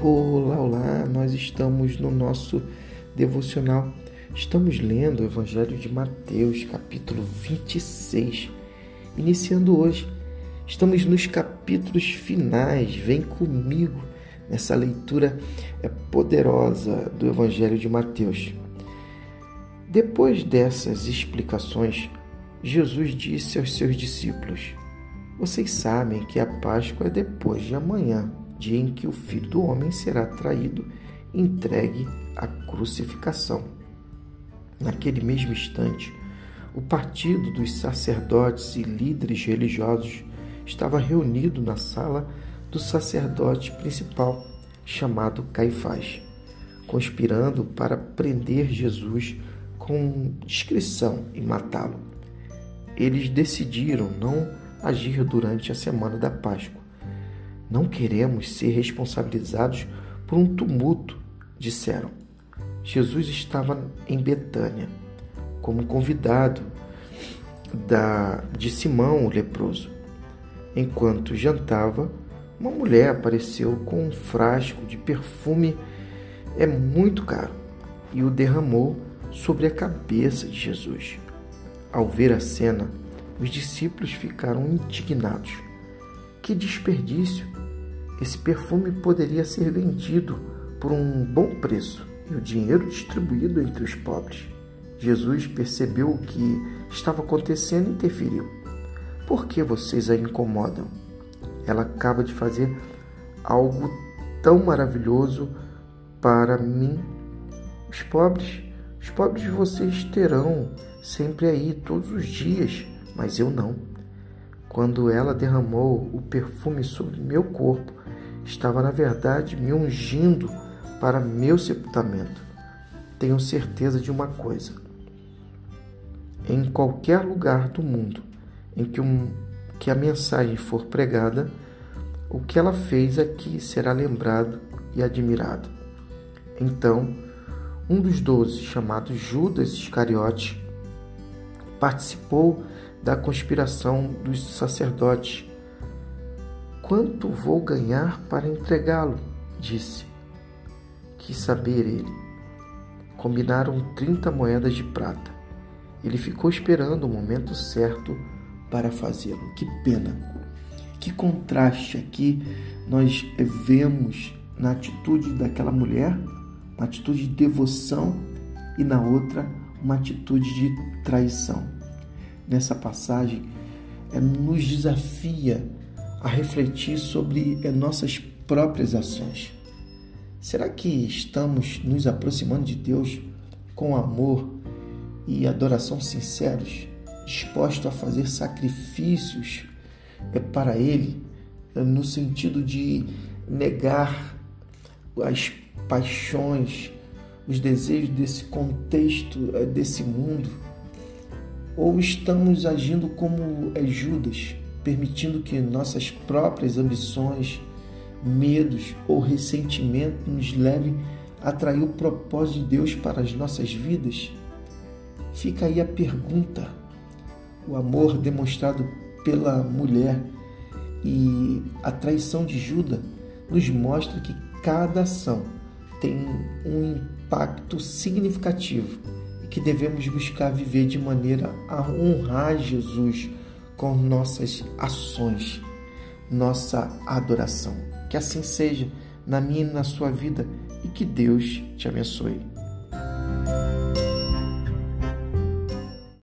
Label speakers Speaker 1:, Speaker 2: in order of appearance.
Speaker 1: Olá, olá! Nós estamos no nosso devocional. Estamos lendo o Evangelho de Mateus, capítulo 26. Iniciando hoje, estamos nos capítulos finais. Vem comigo nessa leitura poderosa do Evangelho de Mateus. Depois dessas explicações, Jesus disse aos seus discípulos: Vocês sabem que a Páscoa é depois de amanhã dia em que o Filho do Homem será traído, entregue à crucificação. Naquele mesmo instante, o partido dos sacerdotes e líderes religiosos estava reunido na sala do sacerdote principal, chamado Caifás, conspirando para prender Jesus com discrição e matá-lo. Eles decidiram não agir durante a semana da Páscoa não queremos ser responsabilizados por um tumulto, disseram. Jesus estava em Betânia, como convidado da, de Simão o leproso. Enquanto jantava, uma mulher apareceu com um frasco de perfume é muito caro e o derramou sobre a cabeça de Jesus. Ao ver a cena, os discípulos ficaram indignados. Que desperdício! Esse perfume poderia ser vendido por um bom preço e o dinheiro distribuído entre os pobres. Jesus percebeu o que estava acontecendo e interferiu. Por que vocês a incomodam? Ela acaba de fazer algo tão maravilhoso para mim. Os pobres, os pobres vocês terão sempre aí todos os dias, mas eu não. Quando ela derramou o perfume sobre meu corpo, estava na verdade me ungindo para meu sepultamento. Tenho certeza de uma coisa: em qualquer lugar do mundo em que, um, que a mensagem for pregada, o que ela fez aqui será lembrado e admirado. Então, um dos doze, chamado Judas Iscariote, participou da conspiração dos sacerdotes Quanto vou ganhar para entregá-lo? disse. Quis saber ele. Combinaram trinta moedas de prata. Ele ficou esperando o momento certo para fazê-lo. Que pena! Que contraste aqui nós vemos na atitude daquela mulher, uma atitude de devoção e na outra uma atitude de traição. Nessa passagem, é, nos desafia a refletir sobre eh, nossas próprias ações. Será que estamos nos aproximando de Deus com amor e adoração sinceros, dispostos a fazer sacrifícios eh, para Ele, eh, no sentido de negar as paixões, os desejos desse contexto, desse mundo? Ou estamos agindo como Judas, permitindo que nossas próprias ambições, medos ou ressentimento nos levem a trair o propósito de Deus para as nossas vidas? Fica aí a pergunta. O amor demonstrado pela mulher e a traição de Judas nos mostra que cada ação tem um impacto significativo e que devemos buscar viver de maneira a honrar Jesus com nossas ações, nossa adoração. Que assim seja na minha e na sua vida e que Deus te abençoe.